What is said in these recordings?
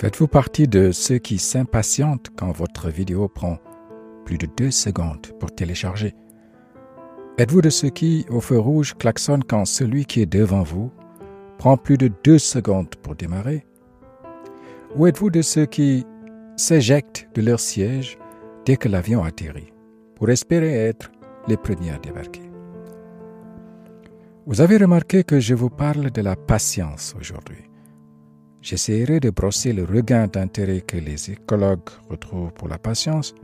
Faites-vous partie de ceux qui s'impatientent quand votre vidéo prend plus de deux secondes pour télécharger. Êtes-vous de ceux qui, au feu rouge, klaxonnent quand celui qui est devant vous prend plus de deux secondes pour démarrer? Ou êtes-vous de ceux qui s'éjectent de leur siège dès que l'avion atterrit pour espérer être les premiers à débarquer? Vous avez remarqué que je vous parle de la patience aujourd'hui. J'essaierai de brosser le regain d'intérêt que les écologues retrouvent pour la patience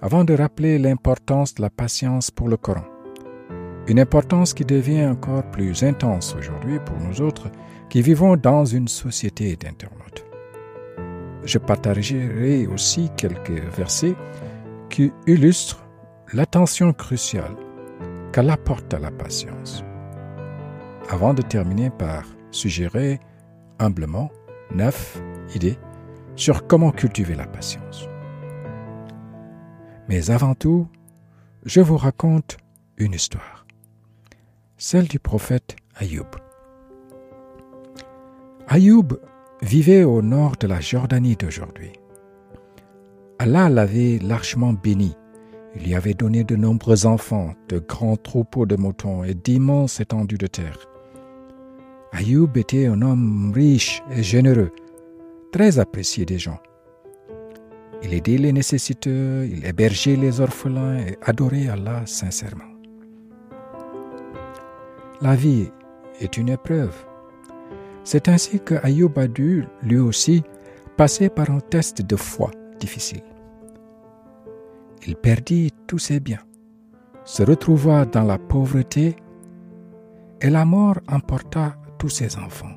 avant de rappeler l'importance de la patience pour le Coran. Une importance qui devient encore plus intense aujourd'hui pour nous autres qui vivons dans une société d'internautes. Je partagerai aussi quelques versets qui illustrent l'attention cruciale qu'elle apporte à la patience. Avant de terminer par suggérer humblement neuf idées sur comment cultiver la patience. Mais avant tout, je vous raconte une histoire, celle du prophète Ayoub. Ayoub vivait au nord de la Jordanie d'aujourd'hui. Allah l'avait largement béni. Il y avait donné de nombreux enfants, de grands troupeaux de moutons et d'immenses étendues de terre. Ayoub était un homme riche et généreux, très apprécié des gens. Il aidait les nécessiteux, il hébergeait les orphelins et adorait Allah sincèrement. La vie est une épreuve. C'est ainsi que Ayoub a dû, lui aussi, passer par un test de foi difficile. Il perdit tous ses biens, se retrouva dans la pauvreté et la mort emporta ses enfants,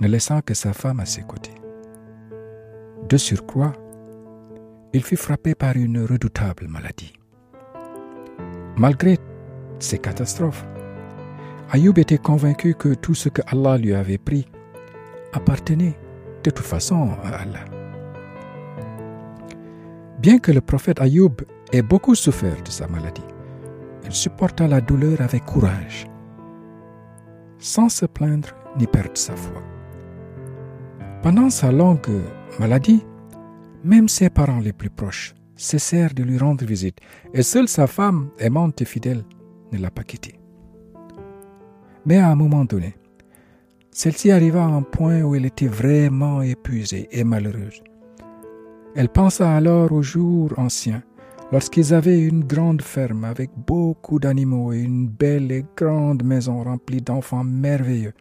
ne laissant que sa femme à ses côtés. De surcroît, il fut frappé par une redoutable maladie. Malgré ces catastrophes, Ayoub était convaincu que tout ce que Allah lui avait pris appartenait de toute façon à Allah. Bien que le prophète Ayoub ait beaucoup souffert de sa maladie, il supporta la douleur avec courage sans se plaindre ni perdre sa foi. Pendant sa longue maladie, même ses parents les plus proches cessèrent de lui rendre visite, et seule sa femme, aimante et fidèle, ne l'a pas quitté. Mais à un moment donné, celle-ci arriva à un point où elle était vraiment épuisée et malheureuse. Elle pensa alors aux jours anciens lorsqu'ils avaient une grande ferme avec beaucoup d'animaux et une belle et grande maison remplie d'enfants merveilleux.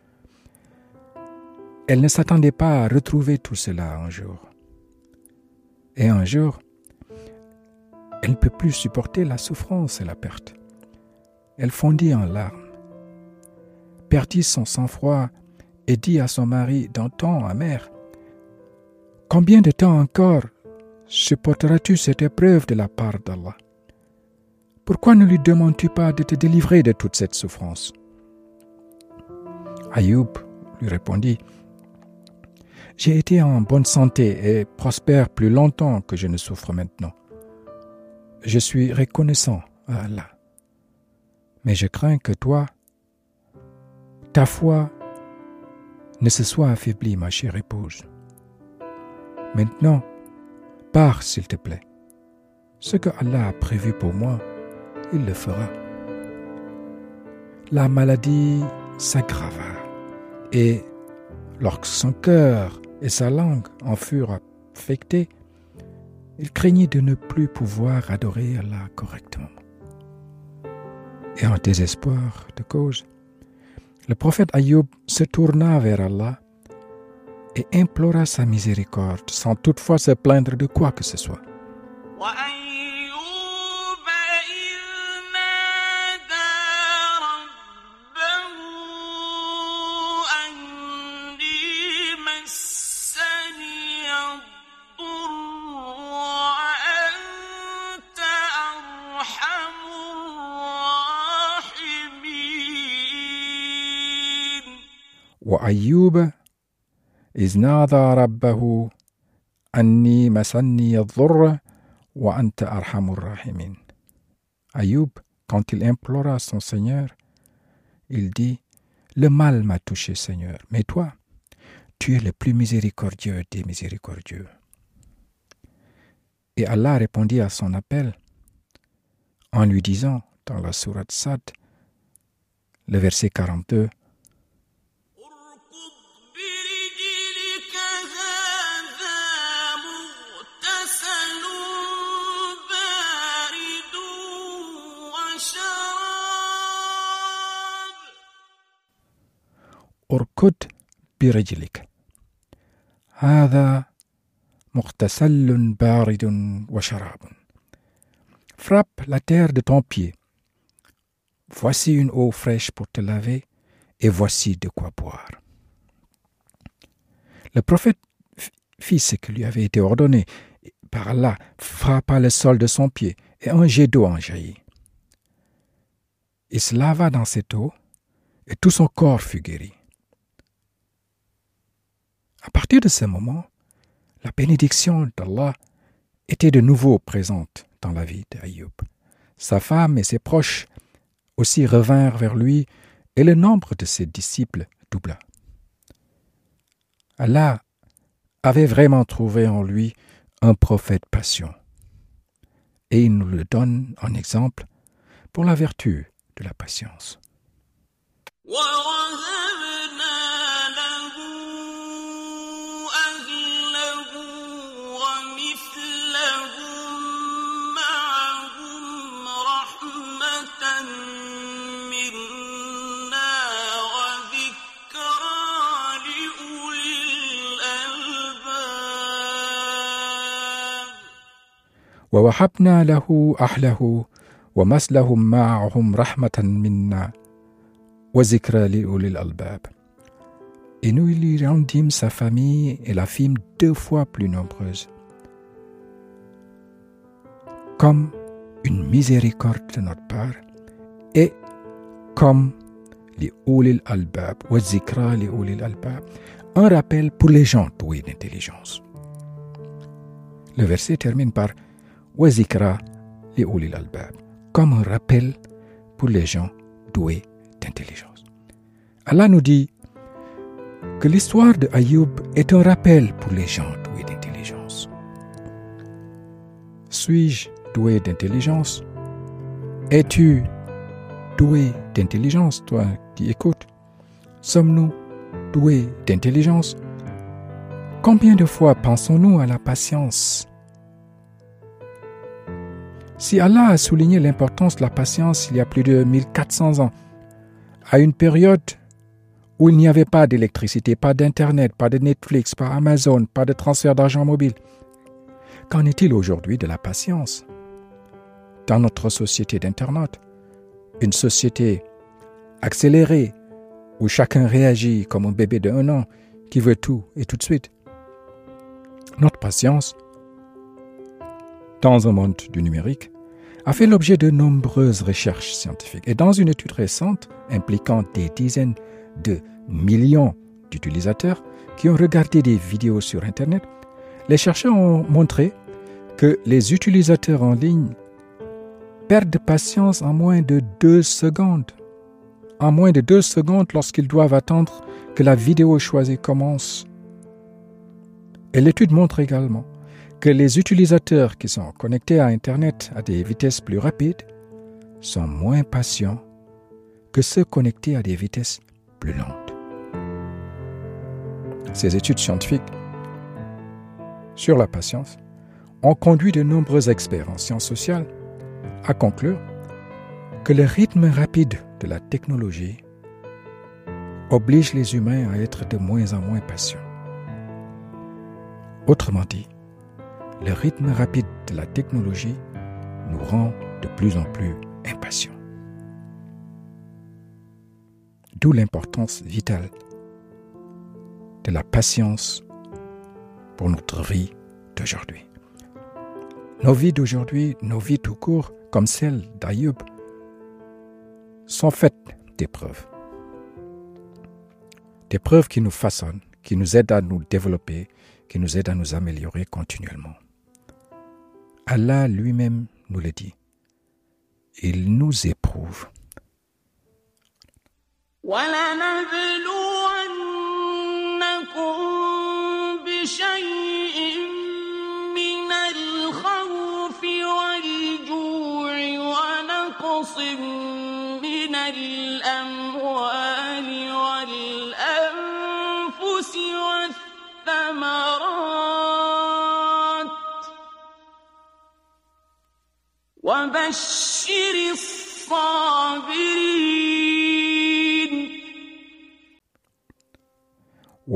Elle ne s'attendait pas à retrouver tout cela un jour. Et un jour, elle ne peut plus supporter la souffrance et la perte. Elle fondit en larmes, perdit son sang-froid et dit à son mari d'un ton amer Combien de temps encore supporteras-tu cette épreuve de la part d'Allah? Pourquoi ne lui demandes-tu pas de te délivrer de toute cette souffrance? Ayoub lui répondit J'ai été en bonne santé et prospère plus longtemps que je ne souffre maintenant. Je suis reconnaissant à Allah. Mais je crains que toi, ta foi ne se soit affaiblie, ma chère épouse. Maintenant, Pars, s'il te plaît. Ce que Allah a prévu pour moi, il le fera. La maladie s'aggrava et lorsque son cœur et sa langue en furent affectés, il craignit de ne plus pouvoir adorer Allah correctement. Et en désespoir de cause, le prophète Ayoub se tourna vers Allah et implora sa miséricorde sans toutefois se plaindre de quoi que ce soit. إذ نادى ربه أني مسني الضر وأنت أرحم الراحمين Ayoub, quand il implora son Seigneur, il dit Le mal m'a touché, Seigneur, mais toi, tu es le plus miséricordieux des miséricordieux. Et Allah répondit à son appel en lui disant dans la sourate Sad, le verset 42, اركض برجلك هذا مغتسل بارد وشراب Frappe la terre de ton pied. Voici une eau fraîche pour te laver et voici de quoi boire. Le prophète fit ce qui lui avait été ordonné. Par Allah, frappa le sol de son pied et un jet d'eau en jaillit. Il se lava dans cette eau et tout son corps fut guéri. À partir de ce moment, la bénédiction d'Allah était de nouveau présente dans la vie d'Ayoub. Sa femme et ses proches aussi revinrent vers lui et le nombre de ses disciples doubla. Allah avait vraiment trouvé en lui un prophète patient. Et il nous le donne en exemple pour la vertu de la patience. ووهبنا له أهله ومثلهم معهم رحمة منا وذكرى لأولي الألباب Et nous lui rendîmes sa famille et la fîmes deux fois plus nombreuse, comme une miséricorde de notre part, et comme les Ulil Albab, ou Zikra les Ulil Albab, un rappel pour les gens doués d'intelligence. Le verset termine par comme un rappel pour les gens doués d'intelligence. Allah nous dit que l'histoire de Ayoub est un rappel pour les gens doués d'intelligence. Suis-je doué d'intelligence? Es-tu doué d'intelligence, toi qui écoutes? Sommes-nous doués d'intelligence? Combien de fois pensons-nous à la patience si Allah a souligné l'importance de la patience il y a plus de 1400 ans, à une période où il n'y avait pas d'électricité, pas d'Internet, pas de Netflix, pas Amazon, pas de transfert d'argent mobile, qu'en est-il aujourd'hui de la patience Dans notre société d'Internet, une société accélérée où chacun réagit comme un bébé de un an qui veut tout et tout de suite. Notre patience dans un monde du numérique, a fait l'objet de nombreuses recherches scientifiques. Et dans une étude récente impliquant des dizaines de millions d'utilisateurs qui ont regardé des vidéos sur Internet, les chercheurs ont montré que les utilisateurs en ligne perdent patience en moins de deux secondes. En moins de deux secondes lorsqu'ils doivent attendre que la vidéo choisie commence. Et l'étude montre également que les utilisateurs qui sont connectés à Internet à des vitesses plus rapides sont moins patients que ceux connectés à des vitesses plus lentes. Ces études scientifiques sur la patience ont conduit de nombreux experts en sciences sociales à conclure que le rythme rapide de la technologie oblige les humains à être de moins en moins patients. Autrement dit, le rythme rapide de la technologie nous rend de plus en plus impatients. D'où l'importance vitale de la patience pour notre vie d'aujourd'hui. Nos vies d'aujourd'hui, nos vies tout court, comme celle d'Ayoub, sont faites d'épreuves. D'épreuves qui nous façonnent, qui nous aident à nous développer, qui nous aident à nous améliorer continuellement. Allah lui-même nous le dit. Il nous éprouve.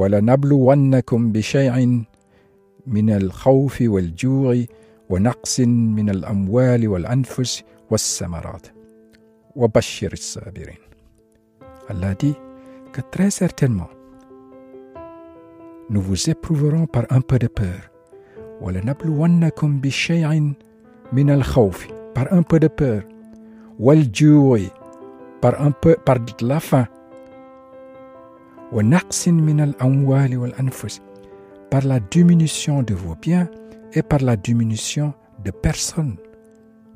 ولنبلونكم بشيء من الخوف والجوع ونقص من الأموال والأنفس والثمرات. وبشر الصابرين. التي que très certainement nous vous éprouverons par un peu de peur. ولنبلونكم بشيء من الخوف par un peu de peur. والجوع par un peu par la faim. Par la diminution de vos biens et par la diminution de personnes,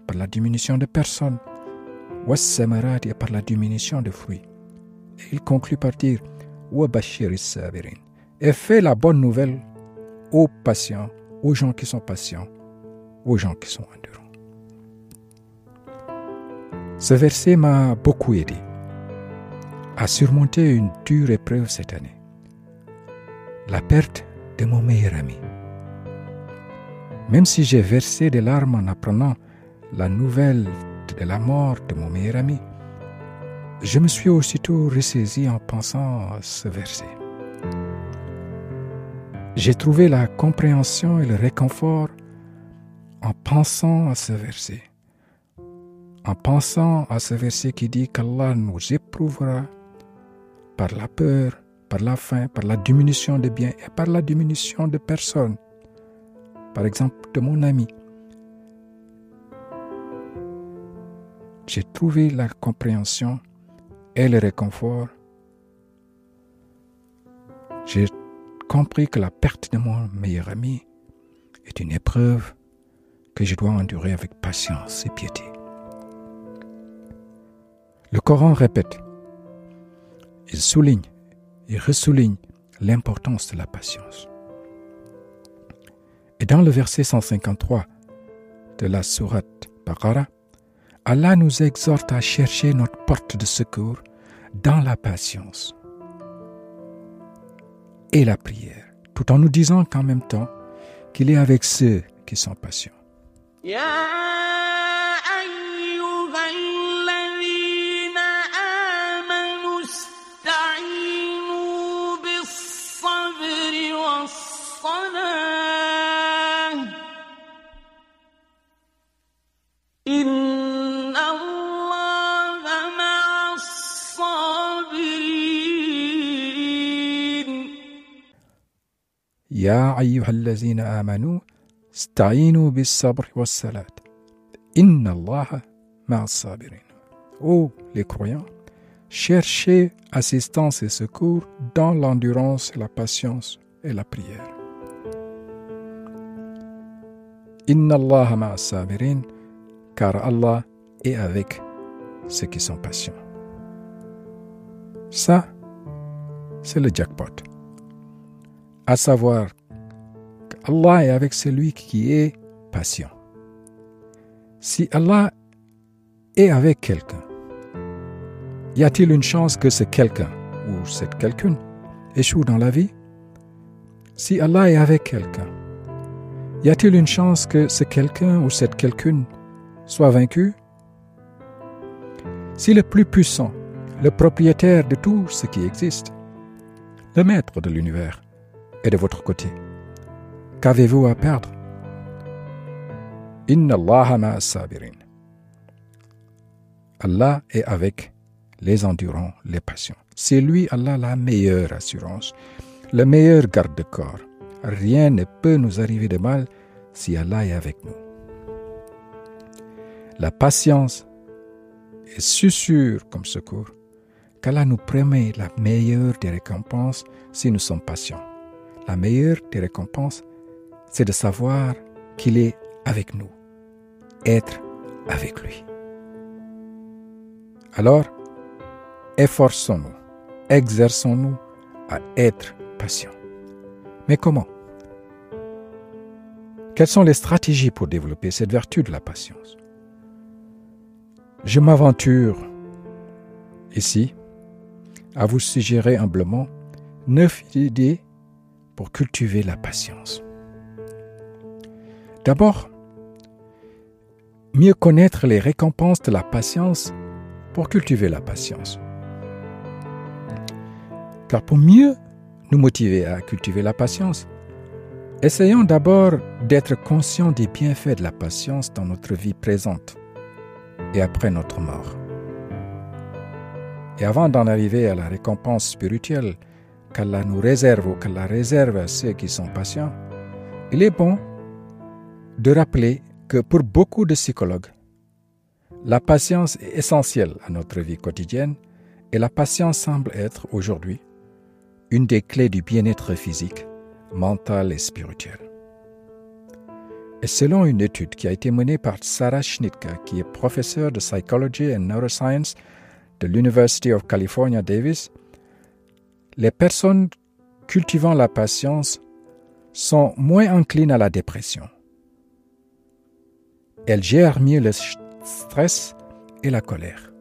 par la diminution de personnes, et par la diminution de fruits. Et il conclut par dire et fait la bonne nouvelle aux patients, aux gens qui sont patients, aux gens qui sont endurants. Ce verset m'a beaucoup aidé à surmonter une dure épreuve cette année. La perte de mon meilleur ami. Même si j'ai versé des larmes en apprenant la nouvelle de la mort de mon meilleur ami, je me suis aussitôt ressaisi en pensant à ce verset. J'ai trouvé la compréhension et le réconfort en pensant à ce verset. En pensant à ce verset qui dit qu'Allah nous éprouvera par la peur, par la faim, par la diminution de biens et par la diminution de personnes. Par exemple, de mon ami. J'ai trouvé la compréhension et le réconfort. J'ai compris que la perte de mon meilleur ami est une épreuve que je dois endurer avec patience et piété. Le Coran répète, il souligne il ressouligne l'importance de la patience. Et dans le verset 153 de la sourate Baqarah, Allah nous exhorte à chercher notre porte de secours dans la patience et la prière, tout en nous disant qu'en même temps qu'il est avec ceux qui sont patients. يا أيها الذين آمنوا استعينوا بالصبر والصلاة إن الله مع الصابرين Ô les croyants, cherchez assistance et secours dans l'endurance, la patience et la prière. Inna Allah ma'a sabirin, car Allah est avec ceux qui sont patients. Ça, c'est le jackpot à savoir qu'Allah est avec celui qui est patient. Si Allah est avec quelqu'un, y a-t-il une chance que ce quelqu'un ou cette quelqu'un échoue dans la vie? Si Allah est avec quelqu'un, y a-t-il une chance que ce quelqu'un ou cette quelqu'un soit vaincu? Si le plus puissant, le propriétaire de tout ce qui existe, le maître de l'univers, de votre côté. Qu'avez-vous à perdre? Inna Allah sabirin. Allah est avec les endurants, les patients. C'est lui, Allah, la meilleure assurance, le meilleur garde-corps. Rien ne peut nous arriver de mal si Allah est avec nous. La patience est si sûre comme secours qu'Allah nous promet la meilleure des récompenses si nous sommes patients. La meilleure des récompenses, c'est de savoir qu'il est avec nous, être avec lui. Alors, efforçons-nous, exerçons-nous à être patients. Mais comment? Quelles sont les stratégies pour développer cette vertu de la patience? Je m'aventure ici à vous suggérer humblement neuf idées pour cultiver la patience. D'abord, mieux connaître les récompenses de la patience pour cultiver la patience. Car pour mieux nous motiver à cultiver la patience, essayons d'abord d'être conscients des bienfaits de la patience dans notre vie présente et après notre mort. Et avant d'en arriver à la récompense spirituelle qu'Allah nous réserve ou qu'Allah réserve à ceux qui sont patients, il est bon de rappeler que pour beaucoup de psychologues, la patience est essentielle à notre vie quotidienne et la patience semble être aujourd'hui une des clés du bien-être physique, mental et spirituel. Et selon une étude qui a été menée par Sarah Schnitka, qui est professeure de Psychology and Neuroscience de l'University of California Davis, les personnes cultivant la patience sont moins enclines à la dépression. Elles gèrent mieux le stress et la colère.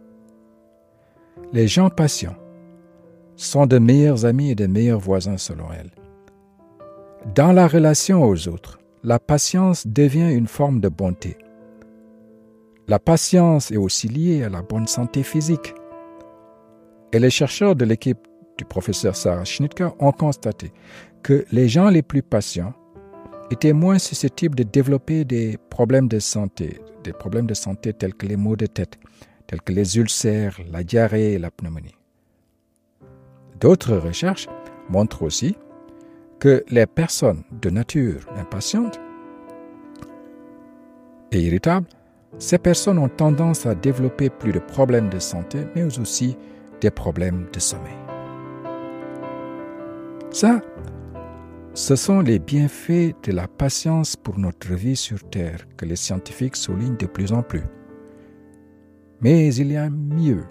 Les gens patients sont de meilleurs amis et de meilleurs voisins selon elles. Dans la relation aux autres, la patience devient une forme de bonté. La patience est aussi liée à la bonne santé physique. Et les chercheurs de l'équipe du professeur Sarah Schnittker ont constaté que les gens les plus patients étaient moins susceptibles de développer des problèmes de santé, des problèmes de santé tels que les maux de tête, tels que les ulcères, la diarrhée et la pneumonie. D'autres recherches montrent aussi que les personnes de nature impatiente et irritables, ces personnes ont tendance à développer plus de problèmes de santé, mais aussi des problèmes de sommeil. Ça, ce sont les bienfaits de la patience pour notre vie sur Terre que les scientifiques soulignent de plus en plus. Mais il y a mieux.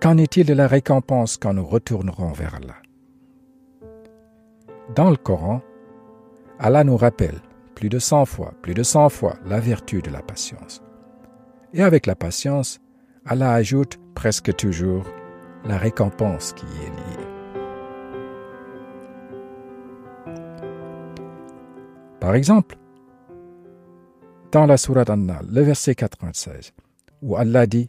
Qu'en est-il de la récompense quand nous retournerons vers Allah? Dans le Coran, Allah nous rappelle plus de cent fois, plus de cent fois la vertu de la patience. Et avec la patience, Allah ajoute presque toujours la récompense qui y est liée. Par exemple, dans la Sourate An-Nahl, le verset 96, où Allah dit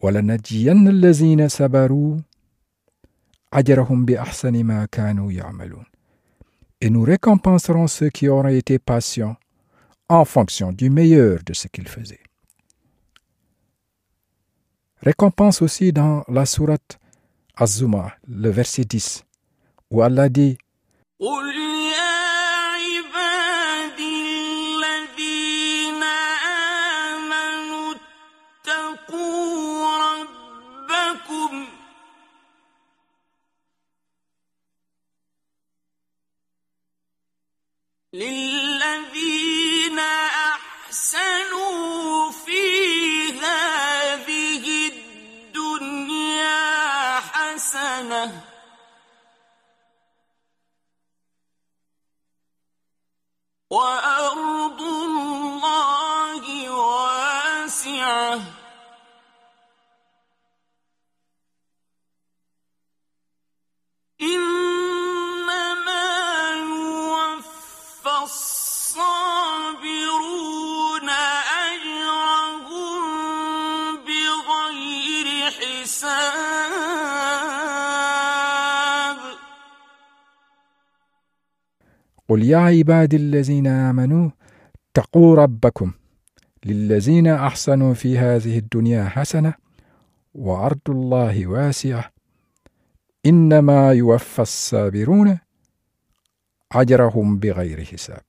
ولنجين الذين صبروا أجرهم بأحسن ما كانوا يعملون et nous récompenserons ceux qui auront été patients en fonction du meilleur de ce qu'ils faisaient. Récompense aussi dans la sourate Az-Zuma, le verset 10, où Allah dit للذي قل يا عبادي الذين آمنوا اتقوا ربكم للذين أحسنوا في هذه الدنيا حسنة وأرض الله واسعة إنما يوفى الصابرون أجرهم بغير حساب.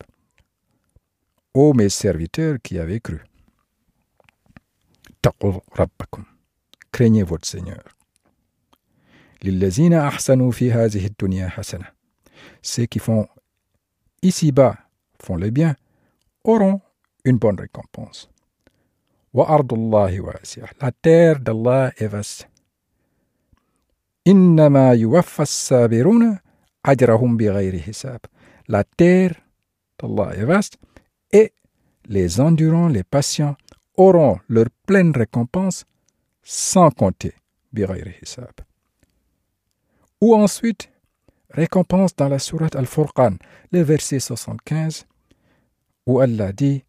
أو مي سيرفيتور كي أفي كرو اتقوا ربكم. كريني فوت سينيور للذين أحسنوا في هذه الدنيا حسنة. سي كي فون ici-bas, font le bien, auront une bonne récompense. La terre d'Allah est vaste. La terre d'Allah est vaste et les endurants, les patients auront leur pleine récompense sans compter. Ou ensuite, récompense dans la sourate Al-Furqan, le verset 75, où Allah dit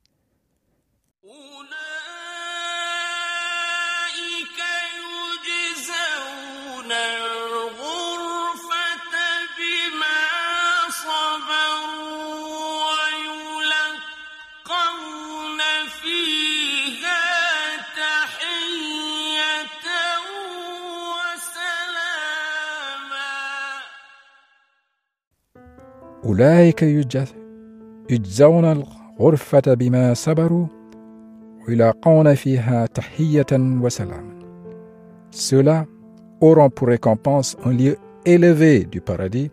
أولئك يجز- يجزون الغرفة بما صبروا ويلاقون فيها تحية وسلاما Ceux-là auront pour récompense un lieu élevé du paradis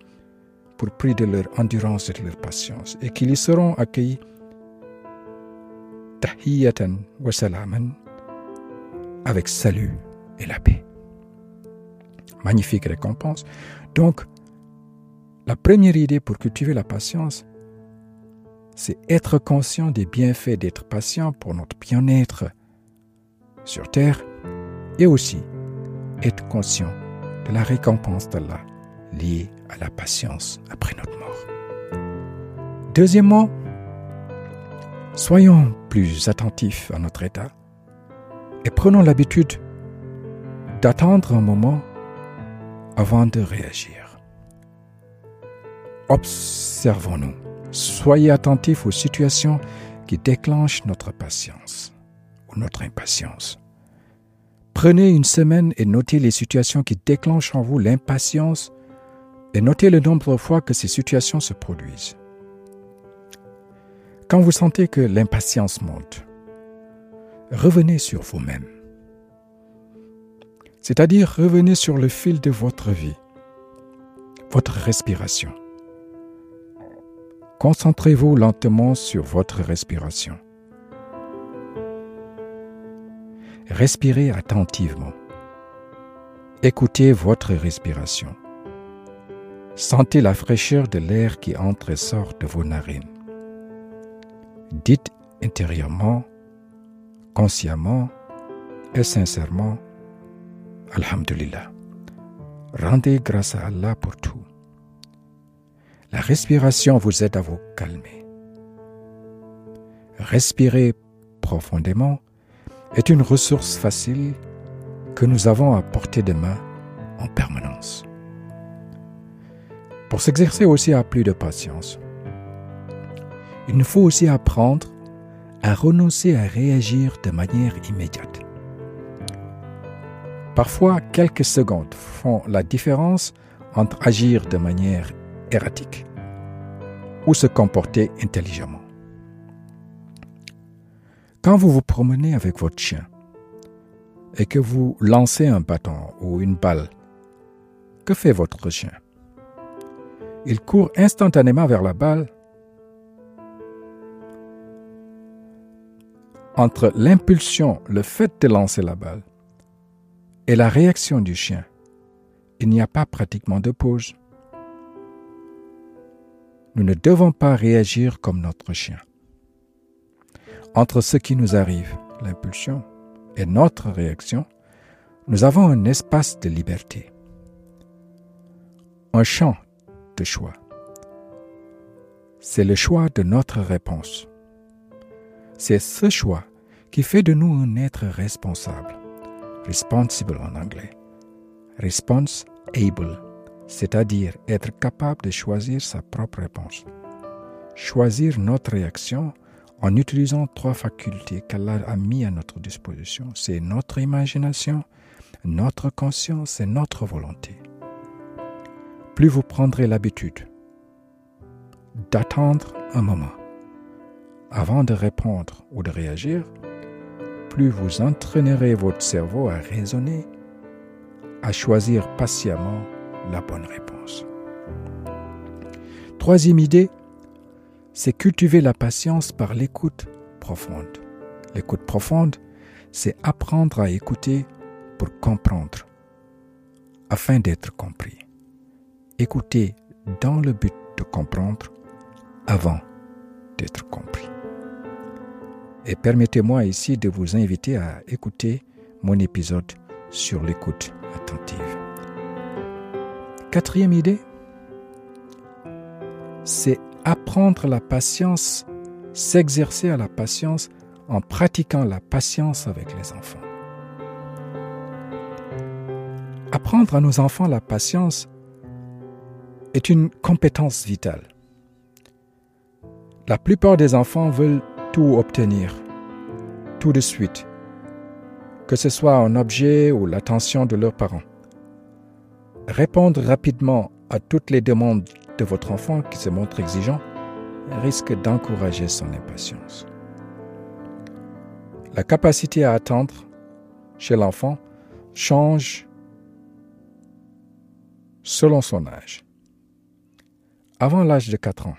pour prix de leur endurance et de leur patience et qu'ils y seront accueillis tahiyatan wa salaman avec salut et la paix. Magnifique récompense. Donc, la première idée pour cultiver la patience, c'est être conscient des bienfaits d'être patient pour notre bien-être sur terre et aussi être conscient de la récompense d'Allah liée à la patience après notre mort. Deuxièmement, soyons plus attentifs à notre état et prenons l'habitude d'attendre un moment avant de réagir. Observons-nous. Soyez attentifs aux situations qui déclenchent notre patience ou notre impatience. Prenez une semaine et notez les situations qui déclenchent en vous l'impatience et notez le nombre de fois que ces situations se produisent. Quand vous sentez que l'impatience monte, revenez sur vous-même. C'est-à-dire revenez sur le fil de votre vie, votre respiration. Concentrez-vous lentement sur votre respiration. Respirez attentivement. Écoutez votre respiration. Sentez la fraîcheur de l'air qui entre et sort de vos narines. Dites intérieurement, consciemment et sincèrement, Alhamdulillah. Rendez grâce à Allah pour tout. La respiration vous aide à vous calmer. Respirer profondément est une ressource facile que nous avons à portée de main en permanence. Pour s'exercer aussi à plus de patience, il nous faut aussi apprendre à renoncer à réagir de manière immédiate. Parfois, quelques secondes font la différence entre agir de manière erratique ou se comporter intelligemment. Quand vous vous promenez avec votre chien et que vous lancez un bâton ou une balle, que fait votre chien? Il court instantanément vers la balle. Entre l'impulsion, le fait de lancer la balle, et la réaction du chien, il n'y a pas pratiquement de pause. Nous ne devons pas réagir comme notre chien. Entre ce qui nous arrive, l'impulsion, et notre réaction, nous avons un espace de liberté, un champ de choix. C'est le choix de notre réponse. C'est ce choix qui fait de nous un être responsable, responsible en anglais, Response able, c'est-à-dire être capable de choisir sa propre réponse. Choisir notre réaction en utilisant trois facultés qu'Allah a mis à notre disposition. C'est notre imagination, notre conscience et notre volonté. Plus vous prendrez l'habitude d'attendre un moment avant de répondre ou de réagir, plus vous entraînerez votre cerveau à raisonner, à choisir patiemment la bonne réponse. Troisième idée, c'est cultiver la patience par l'écoute profonde. L'écoute profonde, c'est apprendre à écouter pour comprendre, afin d'être compris. Écouter dans le but de comprendre avant d'être compris. Et permettez-moi ici de vous inviter à écouter mon épisode sur l'écoute attentive. Quatrième idée, c'est apprendre la patience, s'exercer à la patience en pratiquant la patience avec les enfants. Apprendre à nos enfants la patience est une compétence vitale. La plupart des enfants veulent tout obtenir, tout de suite, que ce soit un objet ou l'attention de leurs parents. Répondre rapidement à toutes les demandes de votre enfant qui se montre exigeant risque d'encourager son impatience. La capacité à attendre chez l'enfant change selon son âge. Avant l'âge de 4 ans,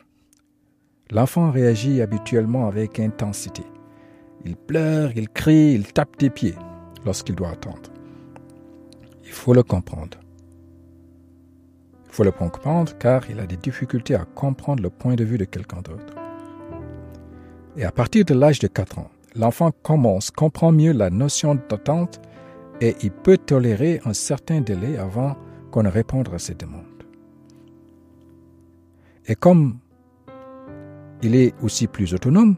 L'enfant réagit habituellement avec intensité. Il pleure, il crie, il tape des pieds lorsqu'il doit attendre. Il faut le comprendre. Il faut le comprendre car il a des difficultés à comprendre le point de vue de quelqu'un d'autre. Et à partir de l'âge de 4 ans, l'enfant commence, comprend mieux la notion d'attente et il peut tolérer un certain délai avant qu'on ne réponde à ses demandes. Et comme il est aussi plus autonome.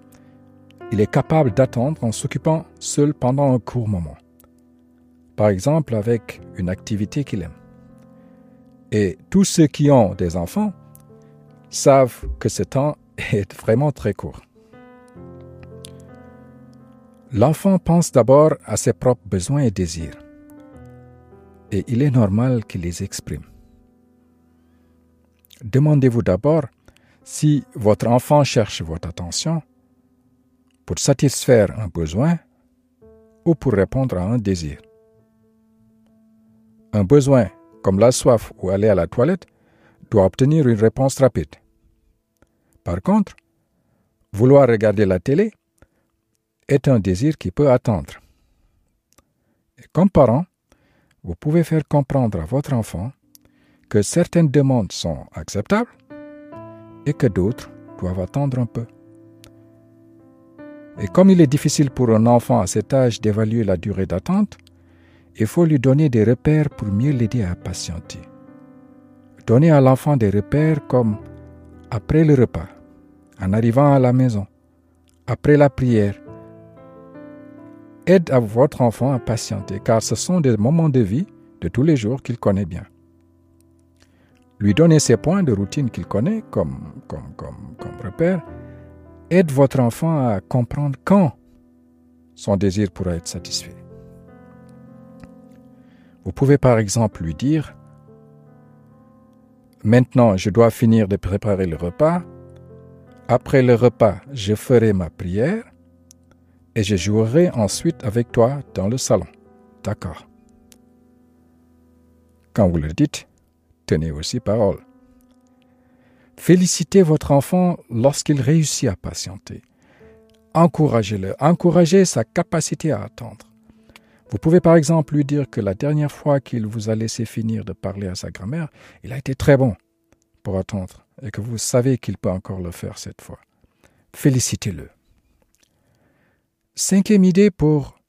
Il est capable d'attendre en s'occupant seul pendant un court moment. Par exemple avec une activité qu'il aime. Et tous ceux qui ont des enfants savent que ce temps est vraiment très court. L'enfant pense d'abord à ses propres besoins et désirs. Et il est normal qu'il les exprime. Demandez-vous d'abord si votre enfant cherche votre attention pour satisfaire un besoin ou pour répondre à un désir. Un besoin, comme la soif ou aller à la toilette, doit obtenir une réponse rapide. Par contre, vouloir regarder la télé est un désir qui peut attendre. Et comme parent, vous pouvez faire comprendre à votre enfant que certaines demandes sont acceptables et que d'autres doivent attendre un peu. Et comme il est difficile pour un enfant à cet âge d'évaluer la durée d'attente, il faut lui donner des repères pour mieux l'aider à patienter. Donnez à l'enfant des repères comme après le repas, en arrivant à la maison, après la prière. Aide à votre enfant à patienter car ce sont des moments de vie de tous les jours qu'il connaît bien lui donner ces points de routine qu'il connaît comme, comme, comme, comme repère, aide votre enfant à comprendre quand son désir pourra être satisfait. Vous pouvez par exemple lui dire Maintenant, je dois finir de préparer le repas. Après le repas, je ferai ma prière et je jouerai ensuite avec toi dans le salon. D'accord. Quand vous le dites, tenez aussi parole. Félicitez votre enfant lorsqu'il réussit à patienter. Encouragez-le, encouragez sa capacité à attendre. Vous pouvez par exemple lui dire que la dernière fois qu'il vous a laissé finir de parler à sa grand-mère, il a été très bon pour attendre et que vous savez qu'il peut encore le faire cette fois. Félicitez-le. Cinquième idée pour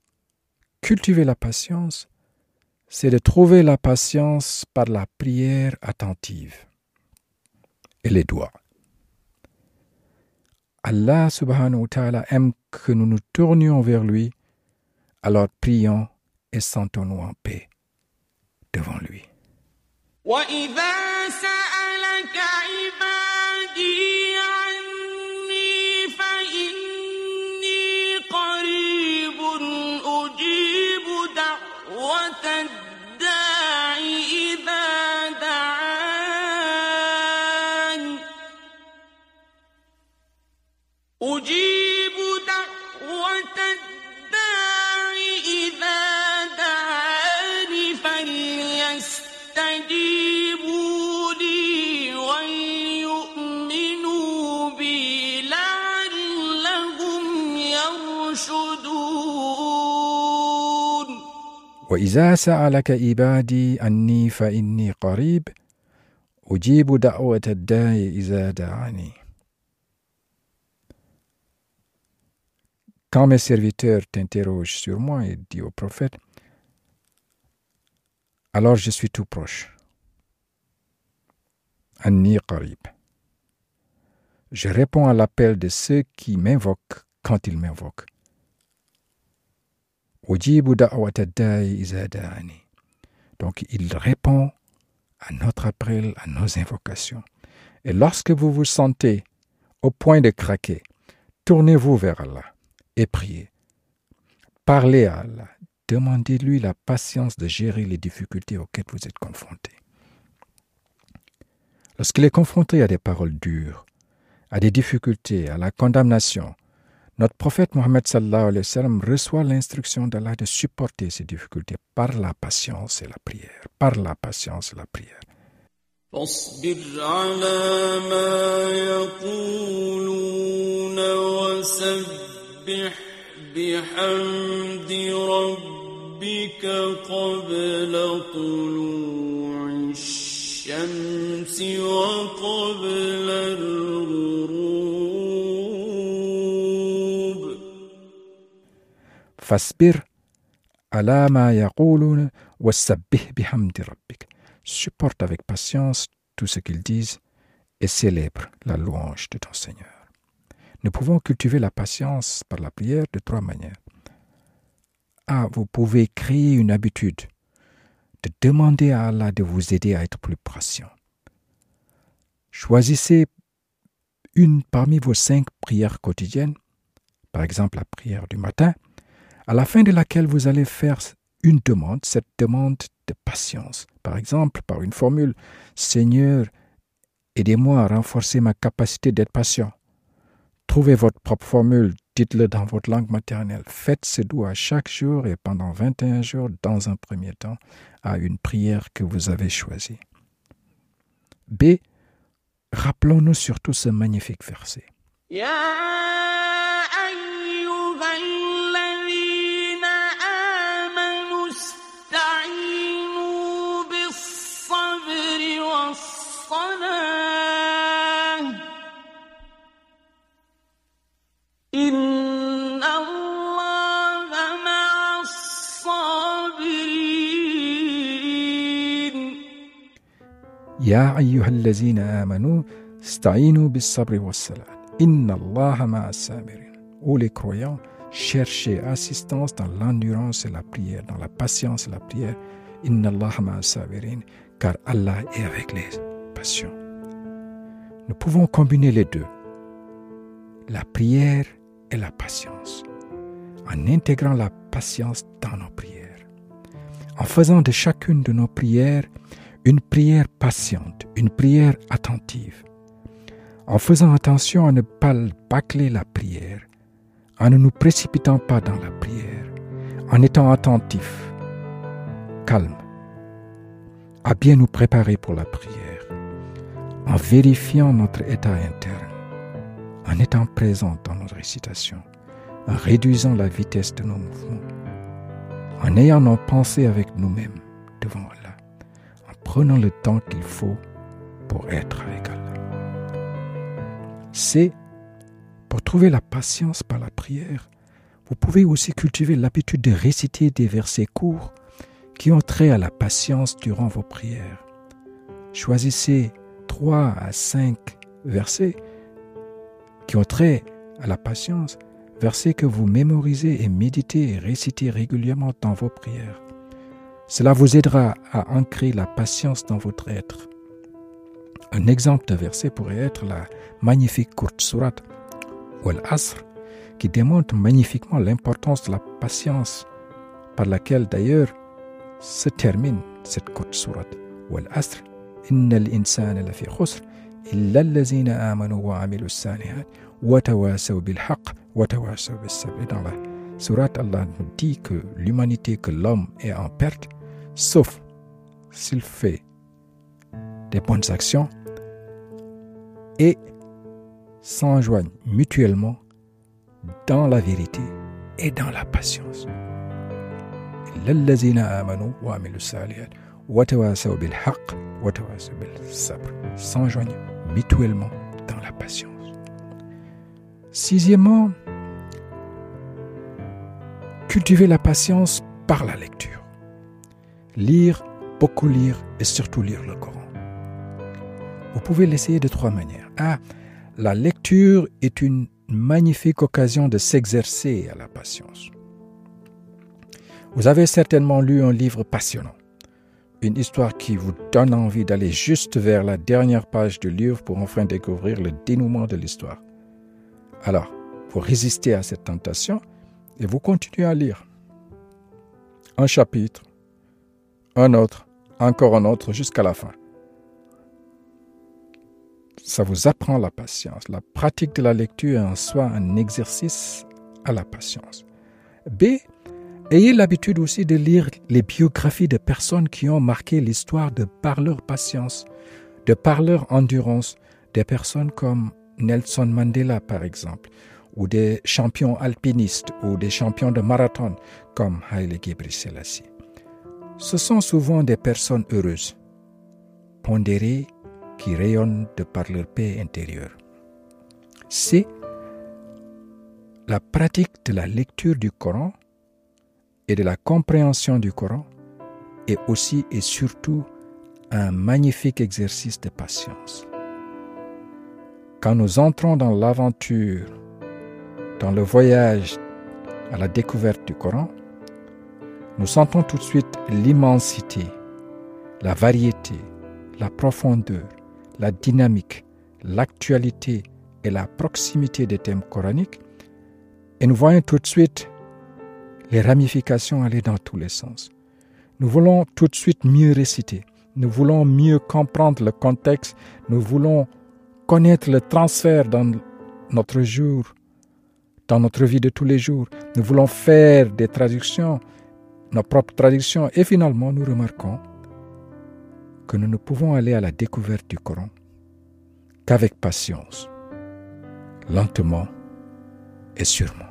cultiver la patience, c'est de trouver la patience par la prière attentive et les doigts. Allah subhanahu wa ta'ala aime que nous nous tournions vers lui, alors prions et sentons-nous en paix devant devant lui. وإذا سألك عبادي عني فإني قريب أجيب وإذا سألك عبادي عني فإني قريب أجيب دعوة الداع إذا دعاني Quand mes serviteurs t'interrogent sur moi, il dit au prophète, alors je suis tout proche. Anni qarib. Je réponds à l'appel de ceux qui m'invoquent quand ils m'invoquent. Donc il répond à notre appel, à nos invocations. Et lorsque vous vous sentez au point de craquer, tournez-vous vers Allah et priez. Parlez à Allah. Demandez-lui la patience de gérer les difficultés auxquelles vous êtes confrontés. Lorsqu'il est confronté à des paroles dures, à des difficultés, à la condamnation, notre prophète Mohammed sallallahu alayhi wa sallam reçoit l'instruction d'Allah de supporter ces difficultés par la patience et la prière. Par la patience et la prière. فاصبر على ما يقولون وسبح بحمد ربك قبل طلوع الشمس وقبل Fasbir alama yaqulun wasabbih bihamdi rabbik. Supporte avec patience tout ce qu'ils disent et célèbre la louange de ton Seigneur. Nous pouvons cultiver la patience par la prière de trois manières. A. Vous pouvez créer une habitude de demander à Allah de vous aider à être plus patient. Choisissez une parmi vos cinq prières quotidiennes, par exemple la prière du matin, à la fin de laquelle vous allez faire une demande, cette demande de patience. Par exemple, par une formule Seigneur, aidez-moi à renforcer ma capacité d'être patient. Trouvez votre propre formule, dites-le dans votre langue maternelle. Faites ce doigt chaque jour et pendant 21 jours dans un premier temps à une prière que vous avez choisie. B. Rappelons-nous surtout ce magnifique verset. يا أيها الذين آمنوا استعينوا بالصبر والصلاة إن الله مع الصابرين Ô les croyants, cherchez assistance dans l'endurance et la prière, dans la patience et la prière. Inna Allah ma'a sabirin, car Allah est avec les patients. Nous pouvons combiner les deux, la prière et la patience, en intégrant la patience dans nos prières, en faisant de chacune de nos prières une prière patiente, une prière attentive, en faisant attention à ne pas bâcler la prière, en ne nous précipitant pas dans la prière, en étant attentifs, calmes, à bien nous préparer pour la prière, en vérifiant notre état interne, en étant présent dans nos récitations, en réduisant la vitesse de nos mouvements, en ayant nos pensées avec nous-mêmes devant Prenant le temps qu'il faut pour être avec Allah. C'est pour trouver la patience par la prière. Vous pouvez aussi cultiver l'habitude de réciter des versets courts qui ont trait à la patience durant vos prières. Choisissez trois à cinq versets qui ont trait à la patience, versets que vous mémorisez et méditez et récitez régulièrement dans vos prières. Cela vous aidera à ancrer la patience dans votre être. Un exemple de verset pourrait être la magnifique courte sourate ou Al-Asr qui démontre magnifiquement l'importance de la patience par laquelle d'ailleurs se termine cette courte sourate. Wal-Asr, inna al-insana lafi khusr, illa allazina amanu wa amilu salihat, wa tawasaw bil wa tawasaw bis. Surat Allah nous dit que l'humanité, que l'homme est en perte, sauf s'il fait des bonnes actions et s'enjoignent mutuellement dans la vérité et dans la patience. S'enjoignent mutuellement dans la patience. Sixièmement, cultiver la patience par la lecture. Lire, beaucoup lire et surtout lire le Coran. Vous pouvez l'essayer de trois manières. Ah, la lecture est une magnifique occasion de s'exercer à la patience. Vous avez certainement lu un livre passionnant, une histoire qui vous donne envie d'aller juste vers la dernière page du livre pour enfin découvrir le dénouement de l'histoire. Alors, vous résistez à cette tentation et vous continuez à lire. Un chapitre, un autre, encore un autre jusqu'à la fin. Ça vous apprend la patience. La pratique de la lecture est en soi un exercice à la patience. B. Ayez l'habitude aussi de lire les biographies de personnes qui ont marqué l'histoire de par leur patience, de par leur endurance, des personnes comme Nelson Mandela par exemple, ou des champions alpinistes ou des champions de marathon comme Haile Gebrselassie. Ce sont souvent des personnes heureuses, pondérées, qui rayonnent de par leur paix intérieure. C'est la pratique de la lecture du Coran et de la compréhension du Coran est aussi et surtout un magnifique exercice de patience. Quand nous entrons dans l'aventure, dans le voyage à la découverte du Coran, nous sentons tout de suite l'immensité, la variété, la profondeur, la dynamique, l'actualité et la proximité des thèmes coraniques, et nous voyons tout de suite les ramifications aller dans tous les sens. Nous voulons tout de suite mieux réciter, nous voulons mieux comprendre le contexte, nous voulons connaître le transfert dans notre jour, dans notre vie de tous les jours. Nous voulons faire des traductions, nos propres traductions, et finalement nous remarquons que nous ne pouvons aller à la découverte du Coran qu'avec patience, lentement et sûrement.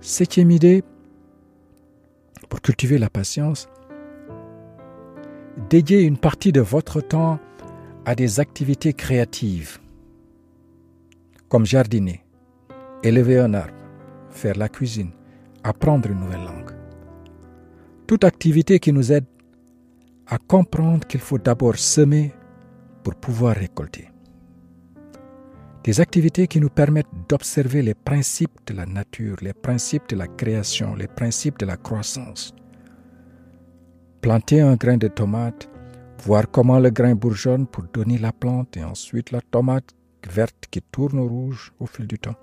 Septième idée, pour cultiver la patience, dédiez une partie de votre temps à des activités créatives, comme jardiner, élever un arbre, faire la cuisine, apprendre une nouvelle langue. Toute activité qui nous aide à comprendre qu'il faut d'abord semer pour pouvoir récolter. Des activités qui nous permettent d'observer les principes de la nature, les principes de la création, les principes de la croissance. Planter un grain de tomate, voir comment le grain bourgeonne pour donner la plante et ensuite la tomate verte qui tourne rouge au fil du temps.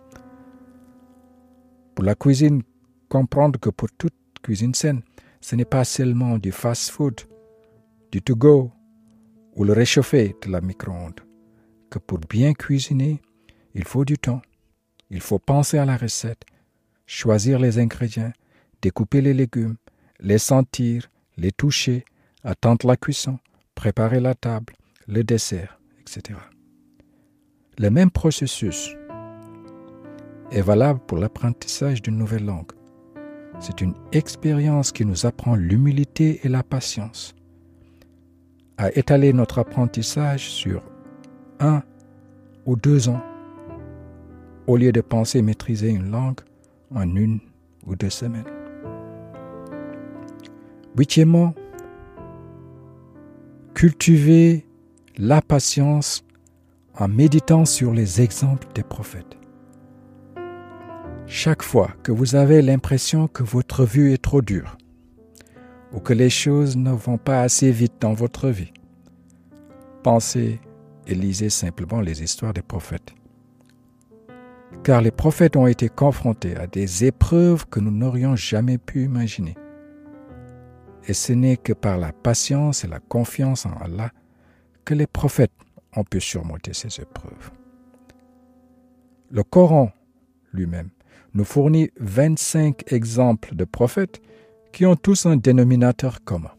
Pour la cuisine, comprendre que pour toute cuisine saine, ce n'est pas seulement du fast-food, du to-go ou le réchauffé de la micro-ondes, que pour bien cuisiner, il faut du temps. Il faut penser à la recette, choisir les ingrédients, découper les légumes, les sentir, les toucher, attendre la cuisson, préparer la table, le dessert, etc. Le même processus est valable pour l'apprentissage d'une nouvelle langue. C'est une expérience qui nous apprend l'humilité et la patience. À étaler notre apprentissage sur un ou deux ans au lieu de penser maîtriser une langue en une ou deux semaines. Huitièmement, cultiver la patience en méditant sur les exemples des prophètes. Chaque fois que vous avez l'impression que votre vue est trop dure, ou que les choses ne vont pas assez vite dans votre vie, pensez et lisez simplement les histoires des prophètes. Car les prophètes ont été confrontés à des épreuves que nous n'aurions jamais pu imaginer. Et ce n'est que par la patience et la confiance en Allah que les prophètes ont pu surmonter ces épreuves. Le Coran lui-même nous fournit 25 exemples de prophètes qui ont tous un dénominateur commun.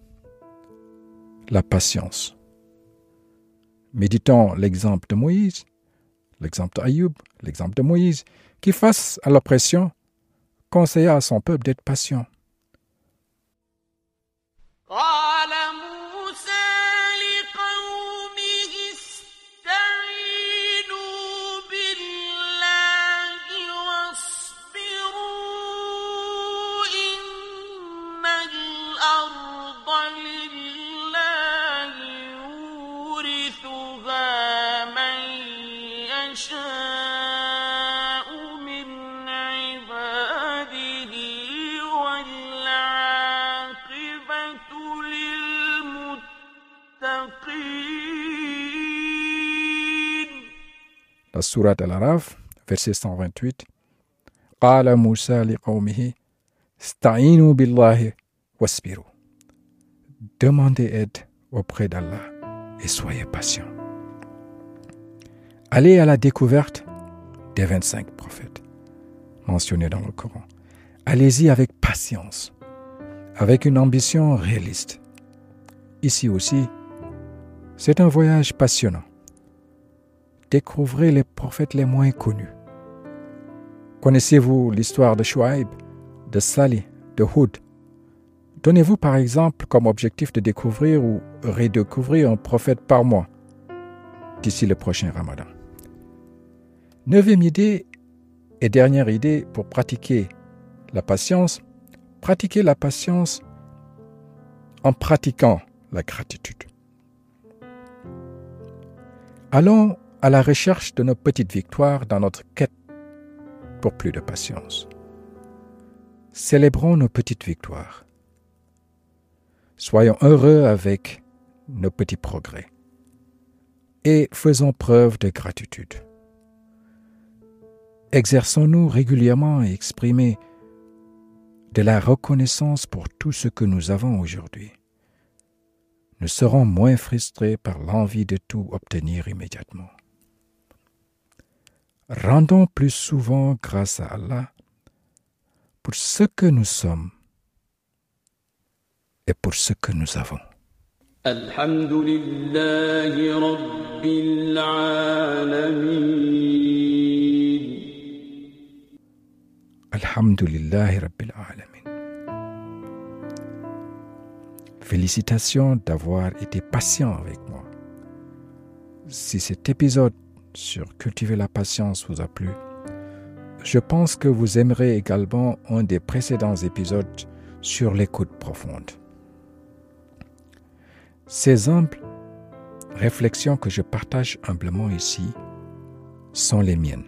La patience. Méditons l'exemple de Moïse, l'exemple d'Ayoub, l'exemple de Moïse, qui face à l'oppression, conseilla à son peuple d'être patient. La sourate Al-Araf, verset 128. قال موسى لقومه استعينوا بالله واصبروا. Demandez aide auprès d'Allah et soyez patients. Allez à la découverte des 25 prophètes mentionnés dans le Coran. Allez-y avec patience, avec une ambition réaliste. Ici aussi, c'est un voyage passionnant. Découvrez les prophètes les moins connus. Connaissez-vous l'histoire de Shuaib, de Salih, de Hud? Donnez-vous par exemple comme objectif de découvrir ou redécouvrir un prophète par mois d'ici le prochain ramadan. Neuvième idée et dernière idée pour pratiquer la patience, pratiquer la patience en pratiquant la gratitude. Allons à la recherche de nos petites victoires dans notre quête pour plus de patience. Célébrons nos petites victoires. Soyons heureux avec nos petits progrès et faisons preuve de gratitude. Exerçons-nous régulièrement et exprimez de la reconnaissance pour tout ce que nous avons aujourd'hui. Nous serons moins frustrés par l'envie de tout obtenir immédiatement. Rendons plus souvent grâce à Allah pour ce que nous sommes et pour ce que nous avons. Alhamdulillahi Rabbil Alamin. Félicitations d'avoir été patient avec moi. Si cet épisode sur cultiver la patience vous a plu, je pense que vous aimerez également un des précédents épisodes sur l'écoute profonde. Ces humbles réflexions que je partage humblement ici sont les miennes.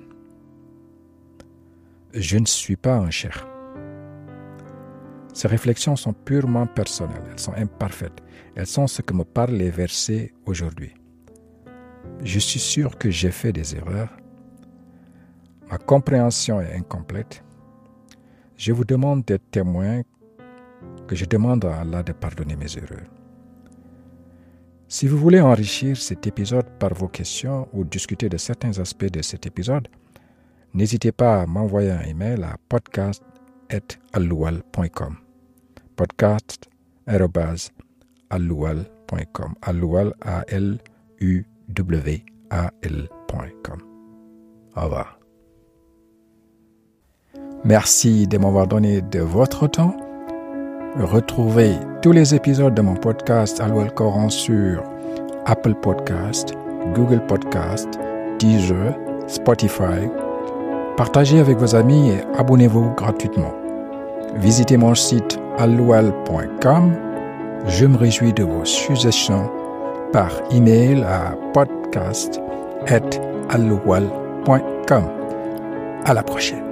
Je ne suis pas un cher. Ces réflexions sont purement personnelles, elles sont imparfaites, elles sont ce que me parlent les versets aujourd'hui. Je suis sûr que j'ai fait des erreurs. Ma compréhension est incomplète. Je vous demande d'être témoin que je demande à Allah de pardonner mes erreurs. Si vous voulez enrichir cet épisode par vos questions ou discuter de certains aspects de cet épisode, n'hésitez pas à m'envoyer un email à podcast.alloual.com. podcast.alloual.com. Alloual, A-L-U-W-A-L.com. Au revoir. Merci de m'avoir donné de votre temps. Retrouvez tous les épisodes de mon podcast Alloual Coran sur Apple Podcast, Google Podcast, Deezer, Spotify. Partagez avec vos amis et abonnez-vous gratuitement. Visitez mon site alloual.com. Je me réjouis de vos suggestions par email à podcast.alloual.com. À la prochaine.